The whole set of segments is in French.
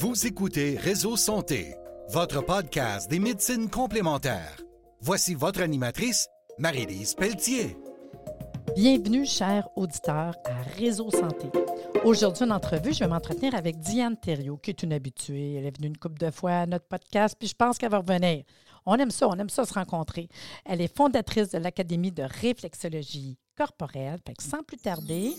Vous écoutez Réseau Santé, votre podcast des médecines complémentaires. Voici votre animatrice, Marie-Lise Pelletier. Bienvenue, chers auditeurs, à Réseau Santé. Aujourd'hui, en entrevue, je vais m'entretenir avec Diane Thériault, qui est une habituée. Elle est venue une couple de fois à notre podcast, puis je pense qu'elle va revenir. On aime ça, on aime ça se rencontrer. Elle est fondatrice de l'Académie de réflexologie corporelle. Sans plus tarder,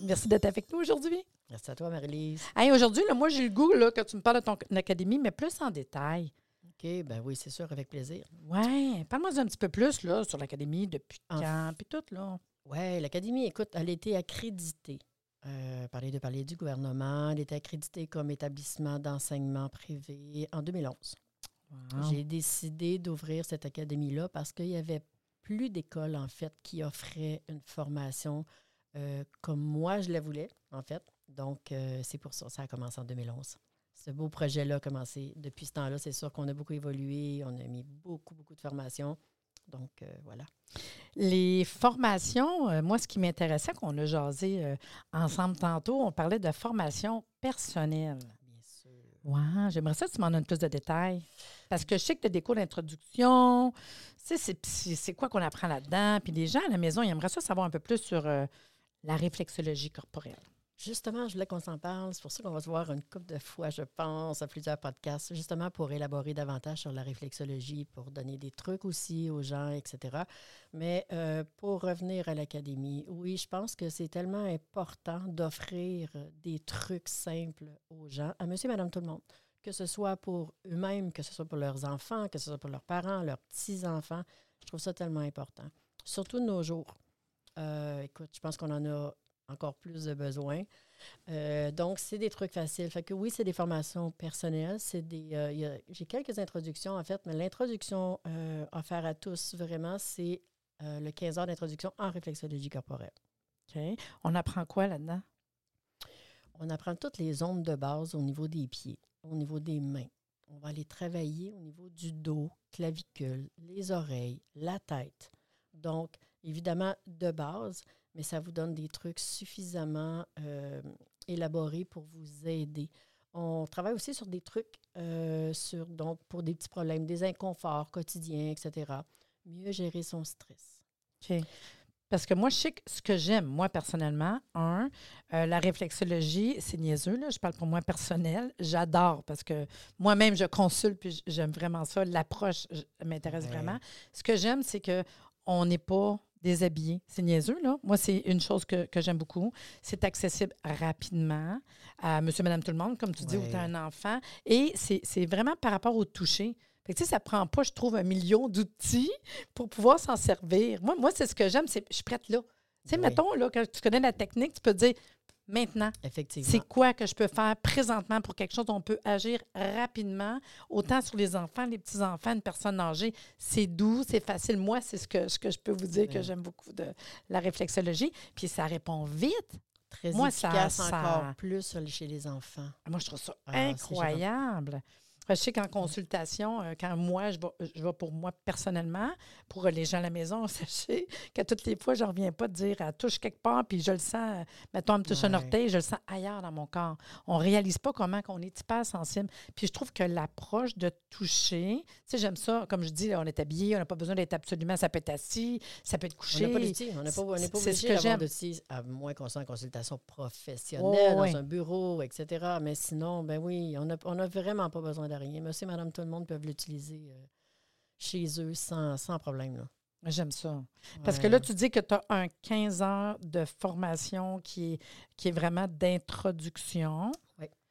Merci d'être avec nous aujourd'hui. Merci à toi, Marie-Lise. Hey, aujourd'hui, moi, j'ai le goût là, que tu me parles de ton académie, mais plus en détail. OK, ben oui, c'est sûr, avec plaisir. Oui, parle-moi un petit peu plus là, sur l'académie, depuis En quand, puis tout, là. Oui, l'Académie, écoute, elle a été accréditée euh, par les deux paliers du gouvernement. Elle était accréditée comme établissement d'enseignement privé en 2011. Wow. J'ai décidé d'ouvrir cette académie-là parce qu'il y avait plus d'écoles, en fait, qui offraient une formation euh, comme moi, je la voulais, en fait. Donc, euh, c'est pour ça, ça a commencé en 2011. Ce beau projet-là a commencé. Depuis ce temps-là, c'est sûr qu'on a beaucoup évolué. On a mis beaucoup, beaucoup de formations. Donc, euh, voilà. Les formations, euh, moi, ce qui m'intéressait, qu'on a jasé euh, ensemble tantôt, on parlait de formation personnelle. Bien sûr. Ouais, j'aimerais ça que tu m'en donnes plus de détails. Parce que je sais que tu as des cours d'introduction. Tu sais, c'est- c'est c'est quoi qu'on apprend là-dedans? Puis les gens à la maison, ils aimeraient ça savoir un peu plus sur la réflexologie corporelle. Justement, je voulais qu'on s'en parle. C'est pour ça qu'on va se voir une couple de fois, je pense, à plusieurs podcasts, justement pour élaborer davantage sur la réflexologie, pour donner des trucs aussi aux gens, etc. Mais euh, pour revenir à l'académie, oui, je pense que c'est tellement important d'offrir des trucs simples aux gens, à monsieur madame tout le monde, que ce soit pour eux-mêmes, que ce soit pour leurs enfants, que ce soit pour leurs parents, leurs petits-enfants. Je trouve ça tellement important. Surtout de nos jours. Euh, écoute, je pense qu'on en a encore plus de besoin. Euh, donc, c'est des trucs faciles. Fait que oui, c'est des formations personnelles. C'est des. euh, J'ai quelques introductions, en fait, mais l'introduction euh, offerte à tous, vraiment, c'est euh, le 15 heures d'introduction en réflexologie corporelle. OK? On apprend quoi là-dedans? On apprend toutes les ondes de base au niveau des pieds, au niveau des mains. On va aller travailler au niveau du dos, clavicule, les oreilles, la tête. Donc, évidemment, de base, mais ça vous donne des trucs suffisamment euh, élaborés pour vous aider. On travaille aussi sur des trucs euh, sur, donc, pour des petits problèmes, des inconforts quotidiens, etc. Mieux gérer son stress. OK. Parce que moi, je sais que ce que j'aime, moi, personnellement, un, euh, la réflexologie, c'est niaiseux, là, je parle pour moi personnel. J'adore parce que moi-même, je consulte puis j'aime vraiment ça. L'approche m'intéresse Ouais. vraiment. Ce que j'aime, c'est que on n'est pas déshabillé. C'est niaiseux, là. Moi, c'est une chose que, que j'aime beaucoup. C'est accessible rapidement à monsieur, madame, tout le monde, comme tu dis, ou tu as un enfant. Et c'est c'est vraiment par rapport au toucher. Fait que, tu sais, ça prend pas, je trouve, un million d'outils pour pouvoir s'en servir. Moi, moi c'est ce que j'aime, c'est je suis prête là. Tu sais, Oui. mettons, là, quand tu connais la technique, tu peux te dire maintenant, Effectivement. c'est quoi que je peux faire présentement pour quelque chose? Dont on peut agir rapidement, autant sur les enfants, les petits-enfants, une personne âgée. C'est doux, c'est facile. Moi, c'est ce que, ce que je peux vous dire que j'aime beaucoup de la réflexologie. Puis ça répond vite. Très Moi, ça- efficace ça- encore plus chez les enfants. Moi, je trouve ça Ah, incroyable. Je sais qu'en consultation, euh, quand moi, je vais, je vais pour moi personnellement, pour les gens à la maison, sachez qu'à toutes les fois, je ne reviens pas de dire elle touche quelque part, puis je le sens, mettons, elle me touche un orteil, je le sens ailleurs dans mon corps. On ne réalise pas comment qu'on est hyper sensible. Puis je trouve que l'approche de toucher, tu sais, j'aime ça, comme je dis, on est habillé, on n'a pas besoin d'être absolument, ça peut être assis, ça peut être On couché. pas. On n'est pas, on n'est pas C'est ce obligé que d'avoir d'outils, à moins qu'on soit en consultation professionnelle, Oh, oui. dans un bureau, etc. Mais sinon, ben oui, on n'a on a vraiment pas besoin de rien. Monsieur, madame, tout le monde peuvent l'utiliser euh, chez eux sans, sans problème. là. J'aime ça. Parce que là, tu dis que tu as un 15 heures de formation qui est, qui est vraiment d'introduction.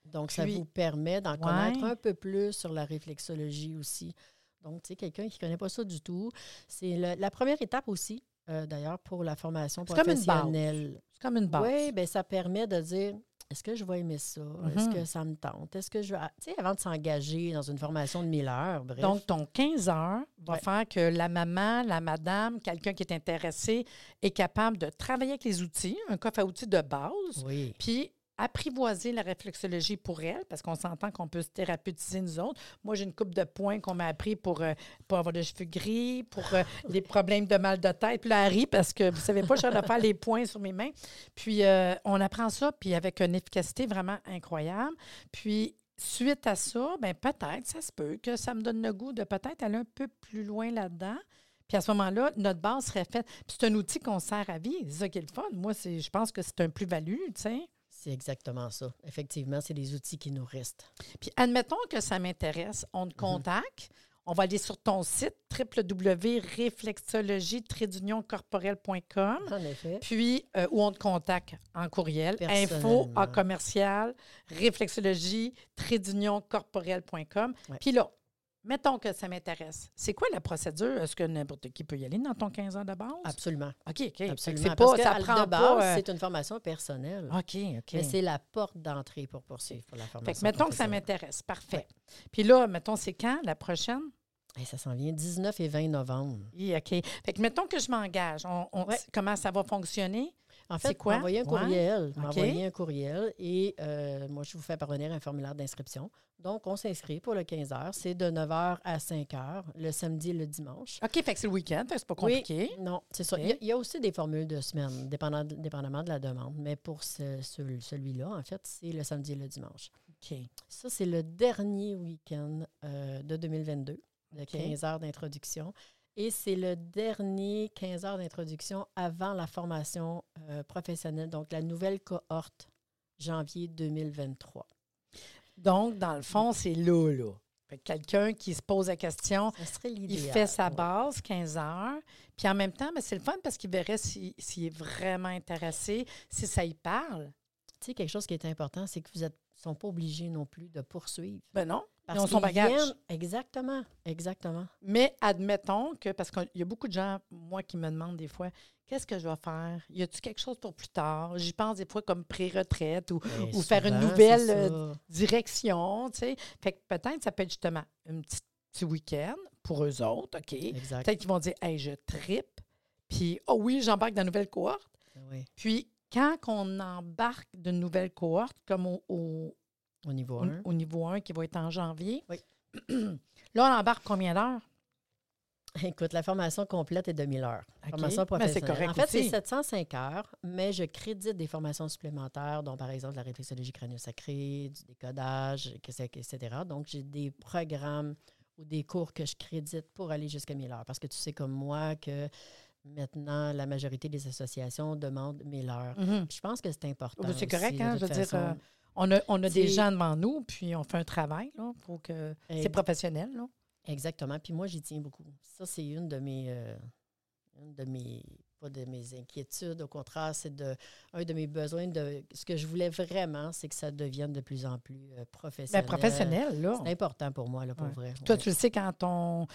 Donc, ça vous permet d'en connaître un peu plus sur la réflexologie aussi. Donc, tu sais, quelqu'un qui ne connaît pas ça du tout, c'est le- la première étape aussi, euh, d'ailleurs, pour la formation C'est comme une base. professionnelle. C'est comme une base. Oui, bien, ça permet de dire est-ce que je vais aimer ça? Est-ce Mhm. que ça me tente? Est-ce que je vais. Tu sais, avant de s'engager dans une formation de 1000 heures, bref. Donc, ton 15 heures va Ouais. faire que la maman, la madame, quelqu'un qui est intéressé est capable de travailler avec les outils, un coffre à outils de base, oui. puis apprivoiser la réflexologie pour elle, parce qu'on s'entend qu'on peut se thérapeutiser nous autres. Moi, j'ai une coupe de points qu'on m'a appris pour, euh, pour avoir des cheveux gris, pour euh, les problèmes de mal de tête. Puis là, elle rit parce que vous savez pas, je suis de faire les points sur mes mains. Puis euh, on apprend ça, puis avec une efficacité vraiment incroyable. Puis suite à ça, ben peut-être, ça se peut que ça me donne le goût de peut-être aller un peu plus loin là-dedans. Puis à ce moment-là, notre base serait faite. Puis c'est un outil qu'on sert à vie. C'est ça qui est le fun. Moi, c'est, je pense que c'est un plus-value, tu sais. C'est exactement ça. Effectivement, c'est des outils qui nous restent. Puis admettons que ça m'intéresse, on te contacte. On va aller sur ton site www.réflexologie-corporelle.com. En effet. Puis, euh, où on te contacte en courriel, info en commercial, réflexologie-corporelle.com. Ouais. Puis là, mettons que ça m'intéresse. C'est quoi la procédure? Est-ce que n'importe qui peut y aller dans ton 15 ans de base? Absolument. OK, OK. Absolument. C'est Parce pas, que, ça prend de base, pas... euh, c'est une formation personnelle. OK, OK. Mais c'est la porte d'entrée pour poursuivre pour la formation. Fait que mettons que ça m'intéresse. Parfait. Puis là, mettons, c'est quand la prochaine? Et ça s'en vient 19 et 20 novembre. Oui, OK. Fait que mettons que je m'engage. On, on- Ouais. Comment ça va fonctionner? En fait, quoi? un Ouais. courriel. M'envoyer un courriel et euh, moi, je vous fais parvenir un formulaire d'inscription. Donc, on s'inscrit pour le 15 heures. C'est de 9 h à 5 h, le samedi et le dimanche. OK, fait que c'est le week-end, que c'est pas Oui. compliqué. Non, c'est ça. Il y, a, il y a aussi des formules de semaine, dépendant, dépendamment de la demande. Mais pour ce- ce- celui-là, en fait, c'est le samedi et le dimanche. OK. Ça, c'est le dernier week-end euh, de 2022, de 15 heures d'introduction. Et c'est le dernier 15 heures d'introduction avant la formation euh, professionnelle, donc la nouvelle cohorte janvier 2023. Donc, dans le fond, c'est là, là. Quelqu'un qui se pose la question, il fait sa ouais. base, 15 heures. Puis en même temps, ben, c'est le fun parce qu'il verrait si- s'il est vraiment intéressé, si ça y parle. Tu sais, quelque chose qui est important, c'est que vous ne sont pas obligés non plus de poursuivre. Ben non, ils Parce ont son bagage. viennent- Exactement, exactement. Mais admettons que, parce qu'il y a beaucoup de gens, moi, qui me demandent des fois, qu'est-ce que je vais faire? Y a-tu quelque chose pour plus tard? J'y pense des fois comme pré-retraite ou Mais Ou faire une nouvelle, euh, direction, tu sais. Fait que peut-être ça peut être justement un petit, petit week-end pour eux autres, OK? Peut-être qu'ils vont dire, hey, je tripe, puis, oh oui, j'embarque dans la nouvelle cohorte. Oui, Puis, quand on embarque d'une nouvelle cohorte, comme au, au- au niveau au- 1. au niveau 1 qui va être en janvier, Oui. là, on embarque combien d'heures? Écoute, la formation complète est de 1000 heures. OK. Formation Mais c'est professionnelle. correct en fait, c'est aussi. 705 heures, mais je crédite des formations supplémentaires, dont par exemple la réflexologie crânio-sacrée, du décodage, etc. Donc, j'ai des programmes ou des cours que je crédite pour aller jusqu'à 1000 heures. Parce que tu sais comme moi que maintenant, la majorité des associations demandent 1000 heures. Mhm. Puis Je pense que c'est important. Oui, c'est aussi, correct, hein, je veux dire, euh, On a, on a des gens devant nous, puis on fait un travail, là. Faut que... C'est professionnel, là. Exactement. Puis moi, j'y tiens beaucoup. Ça, c'est une de mes, euh, une de mes, pas de mes inquiétudes. Au contraire, c'est de, un de mes besoins. De, ce que je voulais vraiment, c'est que ça devienne de plus en plus euh, Ben, professionnel. professionnel, là. C'est important pour moi, là, pour Ouais. vrai. Toi, Ouais. tu le sais, quand ton,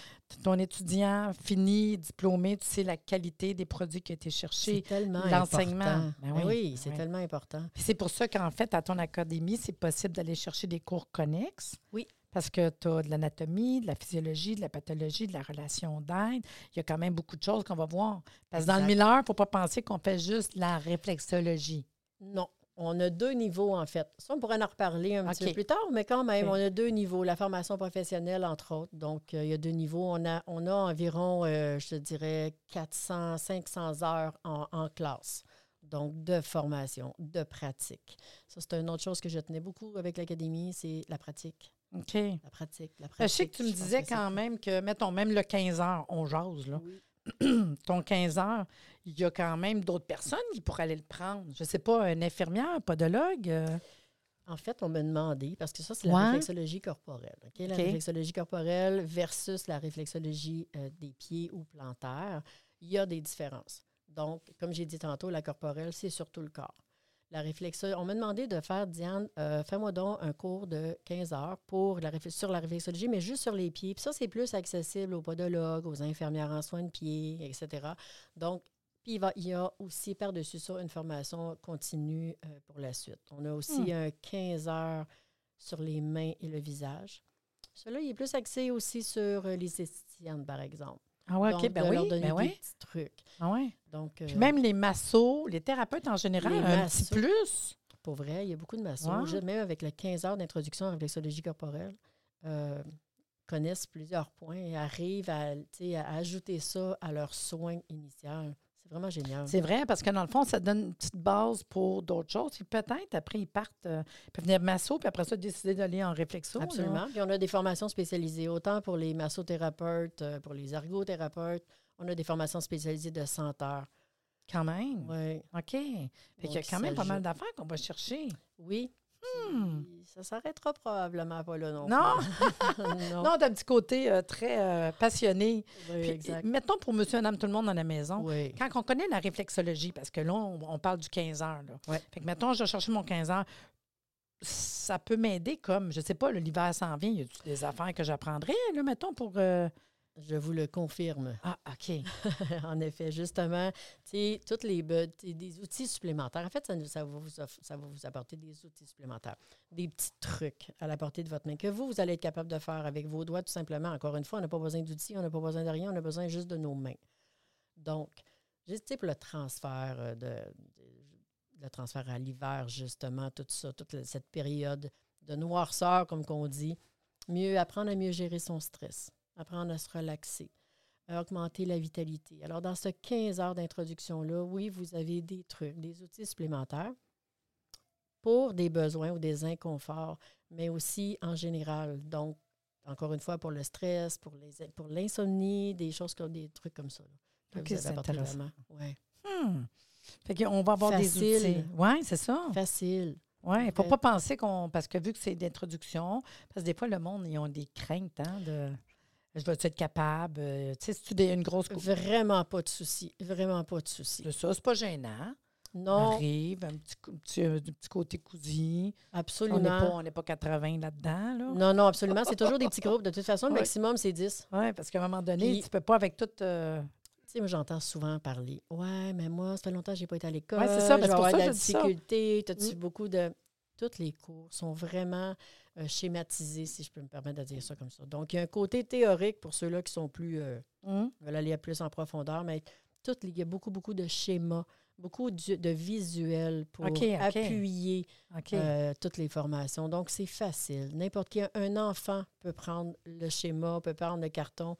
ton étudiant finit, diplômé, tu sais la qualité des produits qui ont été c'est cherchés. tellement l'enseignement. important. Ben Ben oui, oui, c'est oui. tellement important. C'est pour ça qu'en fait, à ton académie, c'est possible d'aller chercher des cours connexes. Oui. Parce que tu as de l'anatomie, de la physiologie, de la pathologie, de la relation d'aide. Il y a quand même beaucoup de choses qu'on va voir. Parce que dans le Exact. Miller, il ne faut pas penser qu'on fait juste la réflexologie. Non. On a deux niveaux, en fait. Ça, on pourrait en reparler un petit peu plus tard, mais quand même, on a deux niveaux. La formation professionnelle, entre autres. Donc, euh, il y a deux niveaux. On a, on a environ, euh, je te dirais, 400, 500 heures en, en classe. Donc, de formation, de pratique. Ça, c'est une autre chose que je tenais beaucoup avec l'Académie, c'est la pratique. OK. La pratique, la Je sais que tu me disais que quand même que, mettons, même le 15 heures, on jase, là. Oui. ton 15 heures, il y a quand même d'autres personnes qui pourraient aller le prendre. Je ne sais pas, une infirmière, podologue. euh, En fait, on m'a demandé, parce que ça, c'est la réflexologie corporelle. OK? La réflexologie corporelle versus la réflexologie euh, des pieds ou plantaires, il y a des différences. Donc, comme j'ai dit tantôt, la corporelle, c'est surtout le corps. La réflexo- on m'a demandé de faire, Diane, euh, fais-moi donc un cours de 15 heures pour la sur la réflexologie, mais juste sur les pieds. Puis ça, c'est plus accessible aux podologues, aux infirmières en soins de pieds, etc. Donc, puis il, va- il y a aussi par-dessus ça une formation continue euh, pour la suite. On a aussi Hmm. un 15 heures sur les mains et le visage. Celui-là, il est plus axé aussi sur euh, les esthéticiennes, par exemple. Ah ouais, Donc, OK, ben de leur oui, donner ben des oui. petits trucs. Ah ouais. Donc, Puis euh, même les massos, les thérapeutes en général, Les un petit plus. pour vrai. Il y a beaucoup de massos, Ouais. même avec les 15 heures d'introduction en réflexologie corporelle, euh, connaissent plusieurs points et arrivent à, à ajouter ça à leur soin initial. C'est vraiment génial. C'est vrai, parce que dans le fond, ça donne une petite base pour d'autres choses. Puis peut-être, après, ils partent, euh, ils peuvent venir masso, puis après ça, décider d'aller en réflexo. là. Absolument. Puis on a des formations spécialisées, autant pour les massothérapeutes, euh, pour les ergothérapeutes. On a des formations spécialisées de 100 heures. Quand même. Ouais. OK. Fait qu'il y a quand même pas mal d'affaires qu'on va chercher. Oui. Hmm. Ça s'arrêtera probablement pas là non. Non? plus. non. Non, t'as un petit côté euh, très euh, passionné. Oui, Puis, exact. mettons pour monsieur, madame, tout le monde dans la maison. Oui. Quand on connaît la réflexologie, parce que là, on, on parle du 15 heures. Là. Fait que, mettons, je vais chercher mon 15 heures. Ça peut m'aider comme, je sais pas, l'hiver s'en vient. Il y a des affaires que j'apprendrais, là, mettons, pour. euh, Je vous le confirme. Ah, OK. en effet, justement, tu sais, toutes les des outils supplémentaires. En fait, ça, ça, va vous ça va vous apporter des outils supplémentaires, des petits trucs à la portée de votre main que vous, vous allez être capable de faire avec vos doigts, tout simplement. Encore une fois, on n'a pas besoin d'outils, on n'a pas besoin de rien, on a besoin juste de nos mains. Donc, juste pour le transfert euh, de, de- le transfert à l'hiver, justement, tout ça, toute cette période de noirceur, comme qu'on dit, mieux apprendre à mieux gérer son stress, apprendre à se relaxer, à augmenter la vitalité. Alors, dans ce 15 heures d'introduction-là, oui, vous avez des trucs, des outils supplémentaires pour des besoins ou des inconforts, mais aussi en général. Donc, encore une fois, pour le stress, pour les pour l'insomnie, des choses comme des trucs comme ça. là, Ok, c'est intéressant. Ouais. Hmm. Fait qu'on va avoir des outils. Oui, c'est ça. Facile. Oui, il ne faut pas penser qu'on. Parce que vu que c'est d'introduction, parce que des fois, le monde, ils ont des craintes, hein, de. Je vais être capable? euh, tu sais, des- une grosse. Vraiment pas de souci. Vraiment pas de souci. C'est ça, c'est pas gênant. Non, Arrive, un petit, cou- petit, euh, petit côté cousu. On absolument. pas, on n'est pas 80 là-dedans, là. Non, non, absolument. C'est toujours des petits groupes. De toute façon, le Ouais. maximum, c'est 10. Oui, parce qu'à un moment donné, Puis- tu peux pas avec tout. euh, Tu sais, moi, j'entends souvent parler. Ouais, mais moi, ça fait longtemps que je n'ai pas été à l'école. Ouais, c'est ça, Je vais c'est pour avoir ça de que la je difficulté. T'as-tu Mm. beaucoup de. Tous les cours sont vraiment euh, schématisés, si je peux me permettre de dire ça comme ça. Donc, il y a un côté théorique pour ceux-là qui sont plus. euh, hum, veulent aller plus en profondeur, mais tout, il y a beaucoup, beaucoup de schémas, beaucoup de, de visuels pour appuyer euh, toutes les formations. Donc, c'est facile. N'importe qui, un enfant peut prendre le schéma, peut prendre le carton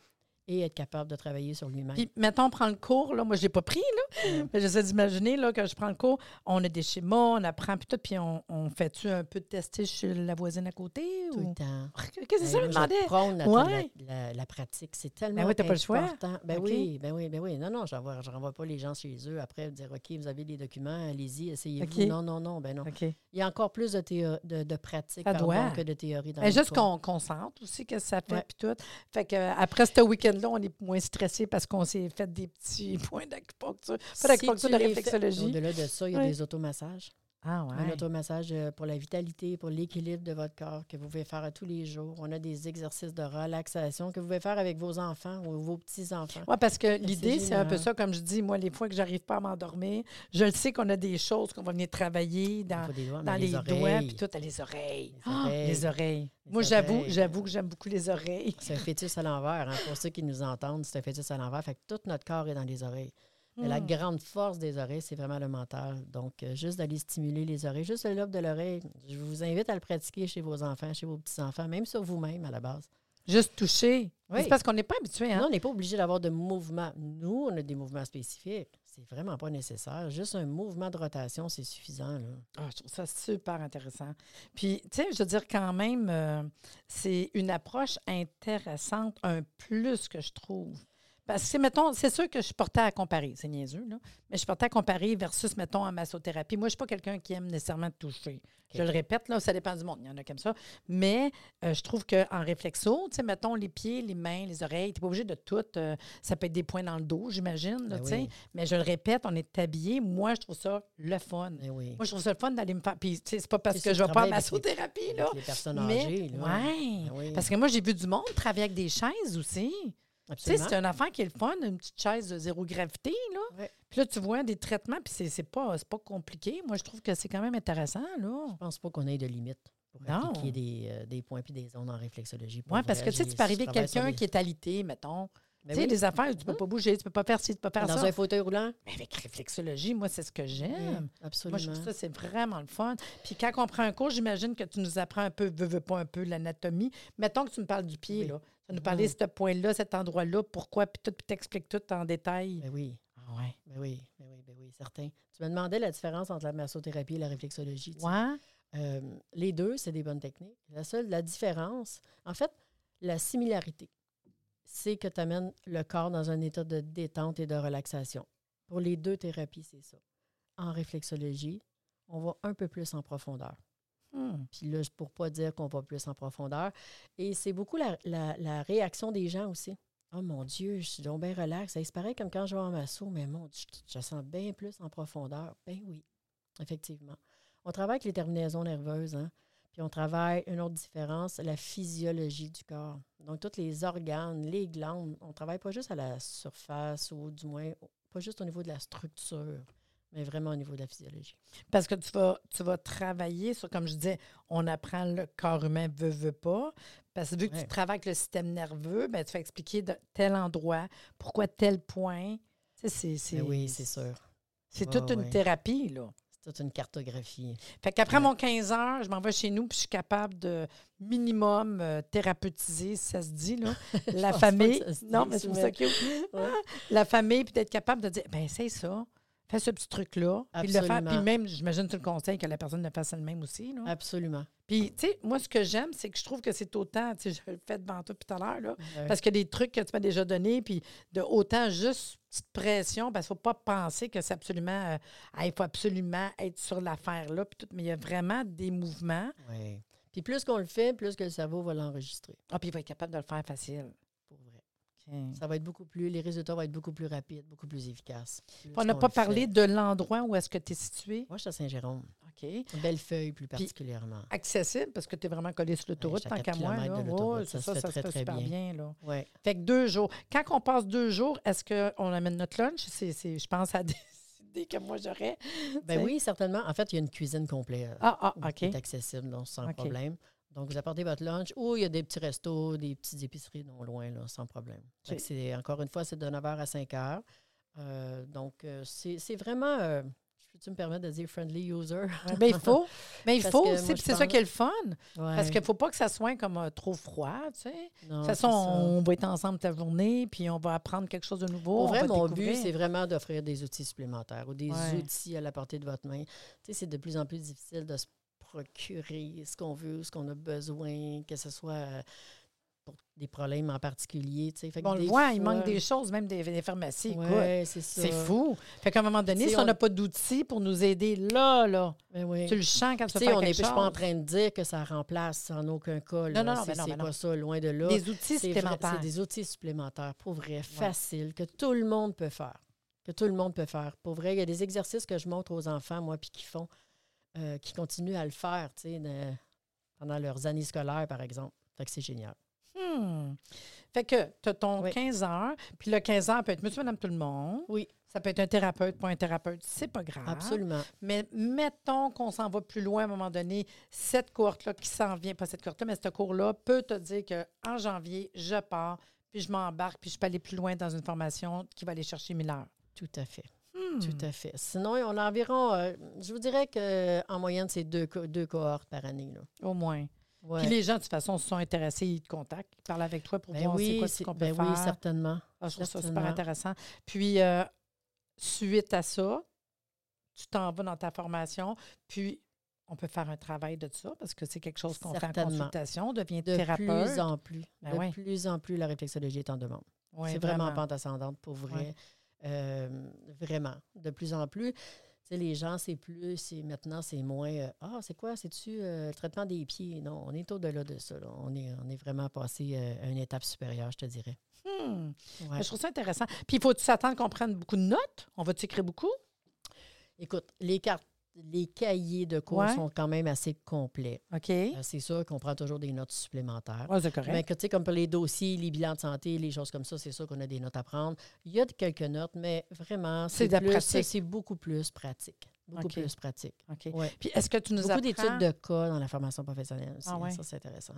et être capable de travailler sur lui-même. Puis, mettons, on prend le cours, là. Moi, je l'ai pas pris, là. Mm. Mais j'essaie d'imaginer, là, que je prends le cours. On a des schémas, on apprend, puis tout. Puis, on, on fait-tu un peu de tester chez la voisine à côté? Tout Ou... le temps. Qu'est-ce que c'est ça, je Ben, me prône la, Ouais. la- la- la pratique. C'est tellement Ben oui, t'as pas le choix. important. Ben oui, ben oui, ben oui. Non, non, je renvoie, je renvoie pas les gens chez eux après dire OK, vous avez les documents, allez-y, essayez-vous. Non, non, non, ben non. Il y a encore plus de, théo- de, de pratique pardon, que de théorie dans Ben, le juste cours. qu'on qu'on sente aussi que ça fait, puis tout. Fait que, après ce week-end-là, on est moins stressé parce qu'on s'est fait des petits points d'acupuncture. Pas d'acupuncture, de réflexologie. Au-delà de ça, il y a Ouais. des automassages. Ah, Un ouais. automassage euh, pour la vitalité, pour l'équilibre de votre corps que vous pouvez faire à tous les jours. On a des exercices de relaxation que vous pouvez faire avec vos enfants ou vos petits-enfants. Oui, parce que l'idée, c'est un peu ça, comme je dis, moi, les fois que j'arrive pas à m'endormir, je le sais qu'on a des choses qu'on va venir travailler dans, doigts, dans mais les, doigts, puis tout, à les oreilles. Les Ah, oreilles. les oreilles. Les Moi, j'avoue, j'avoue que j'aime beaucoup les oreilles. C'est un fœtus à l'envers. hein. Pour ceux qui nous entendent, c'est un fœtus à l'envers. Fait que tout notre corps est dans les oreilles. Mais la Hmm. grande force des oreilles, c'est vraiment le mental. Donc, euh, juste d'aller stimuler les oreilles, juste le lobe de l'oreille, je vous invite à le pratiquer chez vos enfants, chez vos petits-enfants, même sur vous-même à la base. Juste toucher. Oui. C'est parce qu'on n'est pas habitué, Non, hein? on n'est pas obligé d'avoir de mouvement. Nous, on a des mouvements spécifiques. C'est vraiment pas nécessaire. Juste un mouvement de rotation, c'est suffisant. Là. Ah, je trouve ça super intéressant. Puis, tu sais, je veux dire, quand même, euh, c'est une approche intéressante, un plus que je trouve. Parce que, mettons, c'est sûr que je suis portée à comparer, c'est niaiseux, là, mais je suis portée à comparer versus, mettons, en massothérapie. Moi, je ne suis pas quelqu'un qui aime nécessairement toucher. Je le répète, là, ça dépend du monde. Il y en a comme ça. Mais euh, je trouve qu'en réflexo, tu sais, mettons, les pieds, les mains, les oreilles, tu n'es pas obligé de tout. euh, ça peut être des points dans le dos, j'imagine, Ben tu sais. oui. Mais je le répète, on est habillé. Moi, je trouve ça le fun. Oui. Moi, je trouve ça le fun d'aller me faire. Puis, tu sais, c'est pas parce que je vais tu pas en les- massothérapie, là. Les personnes Mais, âgées. là. ouais. Ben oui. Parce que moi, j'ai vu du monde travailler avec des chaises aussi. Tu sais, c'est un enfant qui est le fun, une petite chaise de zéro gravité, là. Ouais. Puis là, tu vois des traitements, puis c'est, c'est pas, c'est pas compliqué. Moi, je trouve que c'est quand même intéressant, là. Je pense pas qu'on ait de limite pour Non. appliquer des, euh, des points puis des zones en réflexologie. Oui, parce que tu sais, tu peux arriver quelqu'un des- qui est alité, mettons. Ben tu sais, oui. les affaires, tu ne peux pas bouger, tu ne peux pas faire ci, tu ne peux pas faire Dans ça. un fauteuil roulant? Mais avec réflexologie, moi, c'est ce que j'aime. Moi, absolument. je trouve ça, c'est vraiment le fun. Puis quand on prend un cours, j'imagine que tu nous apprends un peu, veux, veux pas un peu, l'anatomie. Mettons que tu me parles du pied, Oui. là. Tu vas nous parler de ce point-là, cet endroit-là, pourquoi, puis tout, puis t'expliques tout en détail. Ben oui, Ah ouais. ben oui, ben oui, ben oui, certain. Tu me demandais la différence entre la massothérapie et la réflexologie. Ouais. Euh, les deux, c'est des bonnes techniques. La seule, la différence, en fait, la similarité, c'est que tu amènes le corps dans un état de détente et de relaxation. Pour les deux thérapies, c'est ça. En réflexologie, on va un peu plus en profondeur. Hmm. Puis là, pour pas dire qu'on va plus en profondeur. Et c'est beaucoup la, réaction des gens aussi. Oh mon Dieu, je suis donc bien relax. Ça se comme quand je vais en masso, mais mon Dieu, je, je sens bien plus en profondeur. Ben oui, effectivement. On travaille avec les terminaisons nerveuses, hein? Puis on travaille, une autre différence, la physiologie du corps. Donc, tous les organes, les glandes, on travaille pas juste à la surface ou du moins, pas juste au niveau de la structure, mais vraiment au niveau de la physiologie. Parce que tu vas, tu vas travailler sur, comme je disais, on apprend le corps humain veut, veut pas. Parce que vu que Ouais. tu travailles avec le système nerveux, ben, tu vas expliquer de tel endroit, pourquoi tel point. Tu sais, c'est, c'est, Ben oui, c'est sûr. c'est Ouais, toute une thérapie, là. C'est toute une cartographie. Fait qu'après mon 15 heures, je m'en vais chez nous puis je suis capable de minimum euh, thérapeutiser, si ça se dit, là, la famille. Non, mais c'est ça la famille, puis d'être capable de dire, ben c'est ça, fais ce petit truc-là. Puis, le faire, puis même, j'imagine, tu le conseilles que la personne le fasse elle-même aussi. Là. Absolument. Puis, tu sais, moi, ce que j'aime, c'est que je trouve que c'est autant, tu sais, je le fais devant toi tout à l'heure, là, Ouais. parce qu'il y a des trucs que tu m'as déjà donnés, puis de autant juste petite pression, parce qu'il ne faut pas penser que c'est absolument, euh, il faut absolument être sur l'affaire là, puis tout, mais il y a vraiment des mouvements. Ouais. Puis plus qu'on le fait, plus que le cerveau va l'enregistrer. Ah, puis il va être capable de le faire facile. Ça va être beaucoup plus, les résultats vont être beaucoup plus rapides, beaucoup plus efficaces. Plus On n'a pas parlé fait. de l'endroit où est-ce que tu es situé. Moi, je suis à Saint-Jérôme. OK. Bellefeuille, plus particulièrement. Accessible, parce que tu es vraiment collé sur l'autoroute, tant qu'à moi. Là. Ça c'est se ça, fait ça se très, fait très super bien. bien. là. Ouais. Fait que deux jours. Quand on passe deux jours, est-ce qu'on amène notre lunch? C'est, c'est- je pense à des idées que moi j'aurais. Ben oui, certainement. En fait, il y a une cuisine complète Ah, ah, OK. qui est accessible, donc sans problème. Donc, vous apportez votre lunch ou il y a des petits restos, des petites épiceries non loin, là, sans problème. C'est, encore une fois, c'est de 9h à 5h. Euh, donc, euh, c'est, vraiment, euh, je peux-tu me permettre de dire friendly user? Ben, il faut. Mais il Parce faut c'est ça pense- qui est le fun. Ouais. Parce qu'il ne faut pas que ça soit comme euh, trop froid, tu sais. De toute façon, ça. on va être ensemble toute la journée, puis on va apprendre quelque chose de nouveau. Pour vrai, mon découvrir. but, c'est vraiment d'offrir des outils supplémentaires ou des Ouais. outils à la portée de votre main. Tu sais, c'est de plus en plus difficile de se procurer ce qu'on veut, ce qu'on a besoin, que ce soit euh, pour des problèmes en particulier. Fait que Bon, on le il manque des choses, même des, des pharmacies. Ouais, c'est ça. C'est fou. Fait qu'à un moment donné, si on n'a pas d'outils pour nous aider là, là, Ben oui. tu le sens quand tu faire on n'est quelque je suis pas en train de dire que ça remplace en aucun cas. là. non, non, c'est ben non, c'est ben pas non. ça, loin de là. Des outils supplémentaires. C'est des outils supplémentaires, pour vrai, faciles, que tout le monde peut faire. Que tout le monde peut faire. Pour vrai, il y a des exercices que je montre aux enfants, moi, puis qui font, euh, qui continuent à le faire, tu sais, de- pendant leurs années scolaires, par exemple. Fait que c'est génial. Hmm. Fait que tu as ton Oui. 15 heures, puis le 15 heures peut être monsieur, madame, tout le monde. Oui, Ça peut être un thérapeute, pas un thérapeute, c'est pas grave. absolument. Mais mettons qu'on s'en va plus loin à un moment donné, cette courte-là qui s'en vient, pas cette courte-là, mais ce cours-là peut te dire qu'en janvier, je pars, puis je m'embarque, puis je peux aller plus loin dans une formation qui va aller chercher 1000 heures. Tout à fait. Hmm. Tout à fait. Sinon, on a environ, euh, je vous dirais qu'en moyenne, c'est deux, co- deux cohortes par année. Là. Au moins. Ouais. Puis les gens, de toute façon, se sont intéressés, ils te contactent, ils parlent avec toi pour Ben voir c'est oui, quoi c'est- ce qu'on peut ben faire. oui, certainement. Ah, je trouve ça super intéressant. Puis, euh, suite à ça, tu t'en vas dans ta formation, puis on peut faire un travail de ça parce que c'est quelque chose qu'on fait en consultation, on devient De thérapeute. plus en plus. Ben de plus en plus, la réflexologie est en demande. C'est vraiment, en pente ascendante pour vrai. Euh, vraiment. De plus en plus. Les gens, c'est plus, c'est maintenant, c'est moins. euh, ah, c'est quoi? C'est-tu euh, le traitement des pieds? Non, on est au-delà de ça. là. On, est, on est vraiment passé euh, à une étape supérieure, je te dirais. Hmm. Ouais. Je trouve ça intéressant. Puis, il faut-tu s'attendre qu'on prenne beaucoup de notes? On va-tu écrire beaucoup? Écoute, les cartes, les cahiers de cours Ouais. sont quand même assez complets. OK. Euh, c'est sûr qu'on prend toujours des notes supplémentaires. Ouais, c'est correct. Mais que, tu sais, comme pour les dossiers, les bilans de santé, les choses comme ça, c'est sûr qu'on a des notes à prendre. Il y a de- quelques notes, mais vraiment, C'est plus-. C'est beaucoup plus pratique. Beaucoup plus pratique. OK. Ouais. Puis est-ce que tu nous Beaucoup apprends... d'études de cas dans la formation professionnelle aussi. Ah ouais? Ça, c'est intéressant.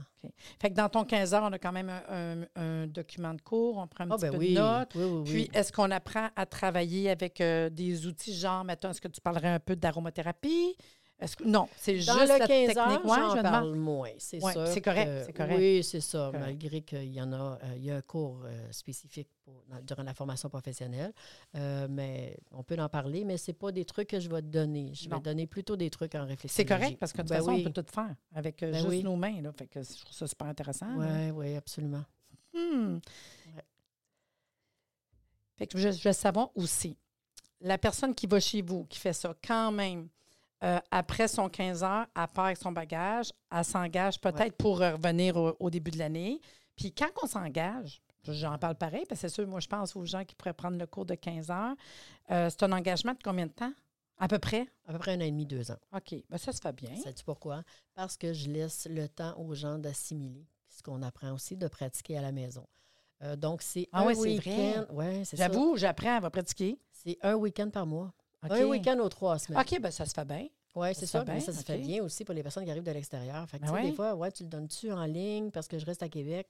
Fait que dans ton 15 heures, on a quand même un, un- un document de cours, on prend un Ah, petit ben peu oui. de notes. Oui, oui, Puis, est-ce qu'on apprend à travailler avec euh, des outils genre, mettons, est-ce que tu parlerais un peu d'aromathérapie? Que... Non, c'est juste le la 15 technique. heures, Ouais, j'en je parle moins, c'est Ouais, c'est correct. Oui, c'est ça, Correct. malgré qu'il y en a, euh, il y a un cours euh, spécifique pour- dans- durant la formation professionnelle, Euh, mais on peut en parler, mais c'est pas des trucs que je vais te donner. Je Non. vais donner plutôt des trucs en réflexion. C'est correct parce que de toute Ben façon, oui. on peut tout faire avec Ben juste oui. nos mains. Là. Fait que je trouve ça super intéressant. Oui, oui, absolument. Hmm. Ouais. Fait que je, je veux savoir aussi, la personne qui va chez vous, qui fait ça quand même, euh, après son 15 heures, à part avec son bagage, elle s'engage peut-être pour revenir au, au début de l'année. Puis quand on s'engage, j'en parle pareil, parce que c'est sûr, moi, je pense aux gens qui pourraient prendre le cours de 15 heures. Euh, c'est un engagement de combien de temps? À peu près? À peu près un an et demi, deux ans. OK. Ben ça se fait bien. Sais-tu pourquoi? Parce que je laisse le temps aux gens d'assimiler ce qu'on apprend aussi, de pratiquer à la maison. Euh, donc, c'est Ah un ouais, week-end. Ça. J'avoue, j'apprends, elle va pratiquer. C'est un week-end par mois. OK. Un week-end aux trois semaines. OK, ben ça se fait bien. Oui, Ça c'est se ça. fait mais bien, ça se fait bien aussi pour les personnes qui arrivent de l'extérieur. Fait que, Ben ouais. Des fois, ouais, tu le donnes-tu en ligne parce que je reste à Québec?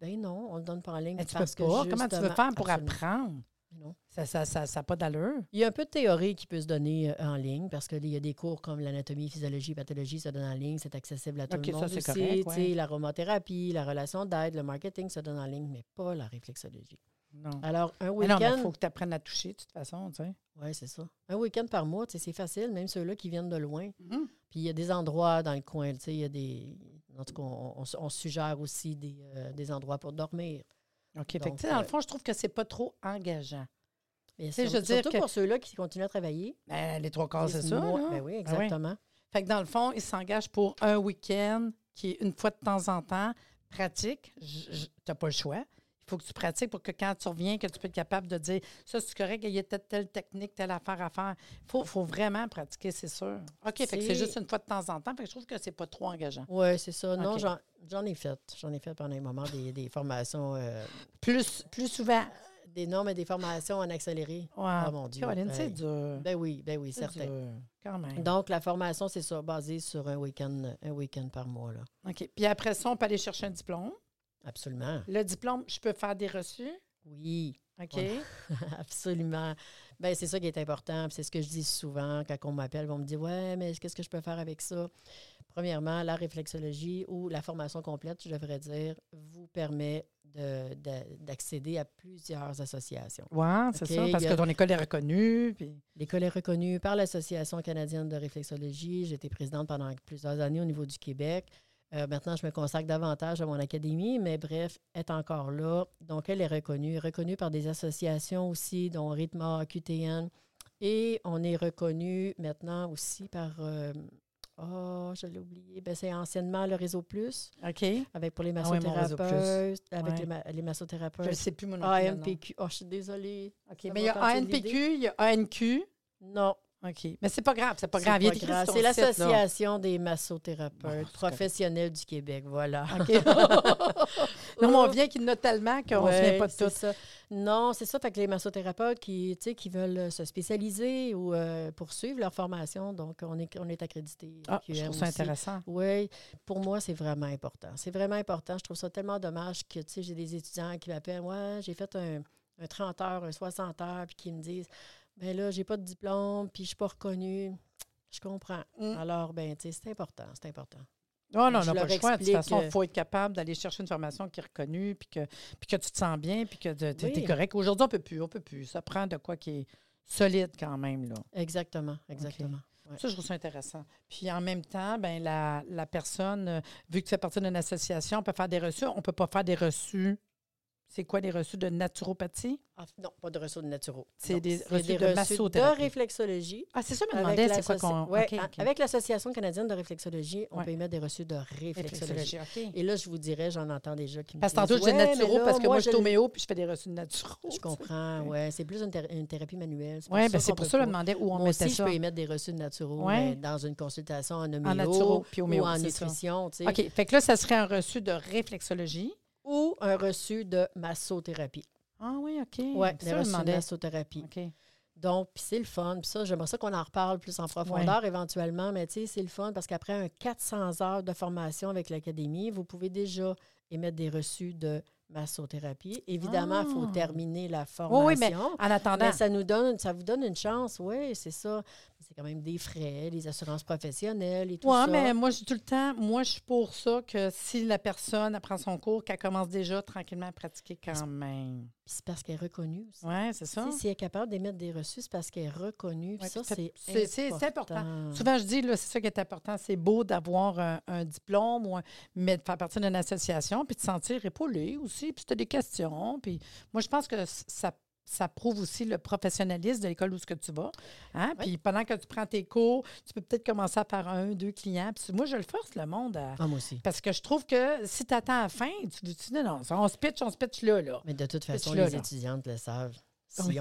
Ben non, on ne le donne pas en ligne. Mais tu peux parce pas. que Comment tu veux faire pour Absolument. apprendre? Non. Ça n'a ça, ça, ça pas d'allure. Il y a un peu de théorie qui peut se donner euh, en ligne parce qu'il y a des cours comme l'anatomie, physiologie, pathologie, ça donne en ligne, c'est accessible à tout OK, le ça, monde c'est aussi. correct, Tu sais, ouais. L'aromathérapie, la relation d'aide, le marketing, ça donne en ligne, mais pas la réflexologie. Non. Alors, un non, mais il week-end, faut que tu apprennes à toucher, de toute façon, tu sais. oui, c'est ça. Un week-end par mois, c'est facile, même ceux-là qui viennent de loin. Mhm. Puis il y a des endroits dans le coin, tu sais, il y a des... En tout cas, on, on- on suggère aussi des, euh, des endroits pour dormir. OK. Fait Donc, tu sais, dans le euh, fond, je trouve que c'est pas trop engageant. Je veux surtout pour ceux-là qui continuent à travailler. Ben, les trois quarts, c'est ça. là. Ben oui, Ah exactement. Fait que dans le fond, ils s'engagent pour un week-end qui est une fois de temps en temps pratique. Tu n'as pas le choix. Il faut que tu pratiques pour que quand tu reviens, que tu peux être capable de dire ça, c'est correct, il y a telle, telle technique, telle affaire à faire. Il faut, faut vraiment pratiquer, c'est sûr. OK, fait que c'est juste une fois de temps en temps. Fait que je trouve que c'est pas trop engageant. Oui, c'est ça. Non, OK. j'en, j'en ai fait. J'en ai fait pendant un moment des, des formations. euh, Plus, plus souvent. des non, mais des formations en accéléré. Ouais. Oh mon Dieu. Caroline, c'est dur. Ben oui, ben oui, C'est certain. dur, Quand même. Donc, la formation, c'est ça, basée sur un week-end, un week-end par mois. Là. OK. Puis après ça, on peut aller chercher un diplôme. Absolument. Le diplôme, je peux faire des reçus? Oui, OK. Absolument. Ben, c'est ça qui est important. C'est ce que je dis souvent quand on m'appelle. On me dit Ouais, mais qu'est-ce que je peux faire avec ça? Premièrement, la réflexologie ou la formation complète, je devrais dire, vous permet de- de- d'accéder à plusieurs associations. Ouais, c'est ça, parce a- que ton école est reconnue. Puis... L'école est reconnue par l'Association canadienne de réflexologie. J'ai été présidente pendant plusieurs années au niveau du Québec. Euh, maintenant, je me consacre davantage à mon académie, mais bref, elle est encore là. Donc, elle est reconnue. Reconnue par des associations aussi, dont Rhythma, QTN. Et on est reconnu maintenant aussi par. euh, oh, je l'ai oublié. Ben, c'est anciennement le Réseau Plus, OK. avec pour les Ah oui, massothérapeutes. avec Ouais. les, ma- les Je ne massothérapeutes. sais plus mon nom. AMPQ. Oh, je suis désolée. OK. Ça Mais il y a ANPQ, il y a ANQ. Non, OK. Mais c'est pas grave, c'est pas grave. C'est l'Association des massothérapeutes professionnels du Québec. Voilà. OK. non, mais on vient qu'il y en a tellement qu'on ne Ouais, souvient pas de tout. ça. Non, c'est ça. Fait que les massothérapeutes qui, qui veulent euh, se spécialiser ou euh, poursuivre leur formation, donc on est, on est accrédité. Ah, je trouve ça aussi. intéressant. Oui, pour moi, c'est vraiment important. C'est vraiment important. Je trouve ça tellement dommage que, tu sais, j'ai des étudiants qui m'appellent, ouais, j'ai fait un, un 30 heures, un 60 heures, puis qui me disent, ben là, j'ai pas de diplôme, puis je suis pas reconnue. Je comprends. Mm. Alors, ben, tu sais, c'est important, c'est important. Oh non, on Je n'a pas le choix. De toute façon, il faut être capable d'aller chercher une formation qui est reconnue, puis que, puis que tu te sens bien, puis que tu es, Oui. correct. Aujourd'hui, on ne peut plus, on peut plus. Ça prend de quoi qui est solide quand même. Là. Exactement, exactement. Ouais. Ça, je trouve ça intéressant. Puis en même temps, ben, la, la personne, euh, vu que tu fais partie d'une association, peut faire des reçus. On ne peut pas faire des reçus. C'est quoi les reçus de naturopathie? Ah, non, pas de reçus de naturaux. C'est des reçus des de reçus de réflexologie. Ah, c'est ça, je me demandais, c'est quoi qu'on. ouais. Avec l'Association canadienne de réflexologie, on Ouais. peut émettre des reçus de réflexologie. Et là, je vous dirais, j'en entends déjà qui me Parce que tantôt, mais naturo parce que moi, je suis je homéo puis je fais des reçus de naturo. Je comprends, ouais. C'est plus une, thé- une thérapie manuelle. pour Oui, ben, c'est pour peut ça que je me demandais où on mettait aussi, je ça. peux émettre des reçus de mais dans une consultation en homéo, naturo ou en ça. nutrition, OK. Fait que là, ça serait un reçu de réflexologie. Ou un reçu de massothérapie. Ah oui, OK. Oui, me reçus de massothérapie. OK. Donc, puis c'est le fun. Puis ça, j'aimerais ça qu'on en reparle plus en profondeur éventuellement, mais tu sais, c'est le fun parce qu'après un 400 heures de formation avec l'Académie, vous pouvez déjà émettre des reçus de massothérapie. Évidemment, il faut Ah. terminer la formation. Oui, oui, mais en attendant, Mais ça nous donne, ça vous donne une chance, oui, c'est ça. C'est quand même des frais, les assurances professionnelles et tout Oui, ça. mais moi, je tout le temps, moi, je suis pour ça que si la personne apprend son cours, qu'elle commence déjà tranquillement à pratiquer quand même. Puis c'est parce qu'elle est reconnue aussi. Oui, c'est ça. Si elle est capable d'émettre des reçus, c'est parce qu'elle est reconnue. Ouais, ça, c'est c'est important. Souvent, je dis, là, c'est ça qui est important. C'est beau d'avoir un, un diplôme, ou un- mais de faire partie d'une association, puis de se sentir épaulé aussi, puis si tu as des questions. Puis moi, je pense que ça, ça prouve aussi le professionnalisme de l'école où ce que tu vas. Hein? Oui. Puis pendant que tu prends tes cours, tu peux peut-être commencer à faire un, deux clients. Puis moi, je le force le monde à. Ah, moi aussi. Parce que je trouve que si tu attends à la fin, tu dis, non, non, on se pitch, on se pitch là, là. Mais de toute façon, les là. étudiantes le savent. Oui.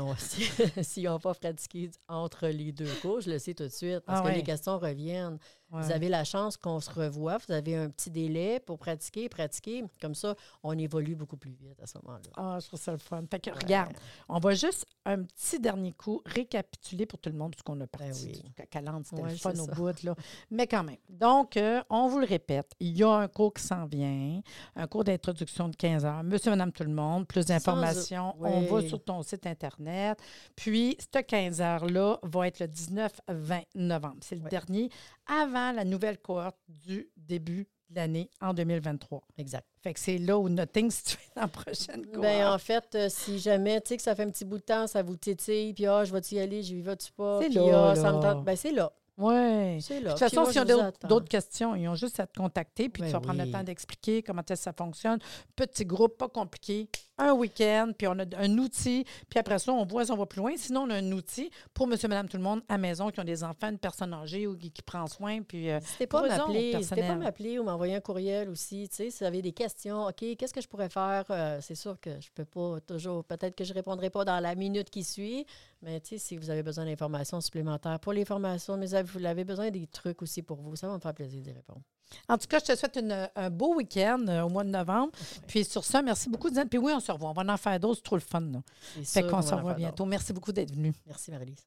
S'ils n'ont pas pratiqué entre les deux cours, je le sais tout de suite. Parce Ah que les questions reviennent. Ouais. Vous avez la chance qu'on se revoie. Vous avez un petit délai pour pratiquer, pratiquer. Comme ça, on évolue beaucoup plus vite à ce moment-là. Ah, je trouve ça le fun. Fait que, Ouais. regarde, on va juste un petit dernier coup récapituler pour tout le monde ce qu'on a parti. Ben oui. du c'était Ouais, le fun au bout, là. Mais quand même. Donc, euh, on vous le répète, il y a un cours qui s'en vient, un cours d'introduction de 15 heures. Monsieur, madame, tout le monde, plus d'informations, on va sur ton site Internet. Puis, ce 15 heures-là va être le 19-20 novembre. C'est le dernier avant la nouvelle cohorte du début de l'année en 2023. Exact. Fait que c'est là où nothing situé dans la prochaine cohorte. Ben, en fait, euh, si jamais, tu sais, que ça fait un petit bout de temps, ça vous tétille, puis ah, je vais-y aller, j'y vais-tu pas, C'est puis là, ah, ça me tont- Ben, c'est là. Oui. C'est De toute façon, s'ils ont je d'autres- questions, ils ont juste à te contacter, puis tu Ben vas prendre le temps d'expliquer comment ça fonctionne. Petit groupe, pas compliqué. Un week-end, puis on a un outil, puis après ça, on voit si on va plus loin. Sinon, on a un outil pour monsieur, madame, tout le monde à la maison qui ont des enfants, une personne âgée ou qui, qui prend soin. Puis, euh, N'hésitez pas à m'appeler. Ou m'envoyer un courriel aussi. Tu sais, si vous avez des questions, OK, qu'est-ce que je pourrais faire? Euh, c'est sûr que je peux pas toujours, peut-être que je ne répondrai pas dans la minute qui suit, mais tu sais, si vous avez besoin d'informations supplémentaires pour les formations, mais vous avez besoin des trucs aussi pour vous, ça va me faire plaisir d'y répondre. En tout cas, je te souhaite une- un beau week-end euh, au mois de novembre. Puis sur ça, merci beaucoup, Diane. Puis oui, on se revoit. On va en faire d'autres. C'est trop le fun. Là. C'est Fait sûr qu'on se revoit bientôt. Merci beaucoup d'être venu. Merci, Marie-Lise.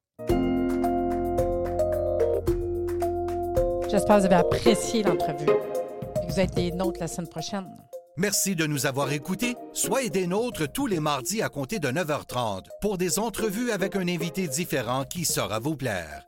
J'espère que vous avez apprécié l'entrevue. Puis que vous êtes des nôtres la semaine prochaine. Merci de nous avoir écoutés. Soyez des nôtres tous les mardis à compter de 9h30 pour des entrevues avec un invité différent qui saura vous plaire.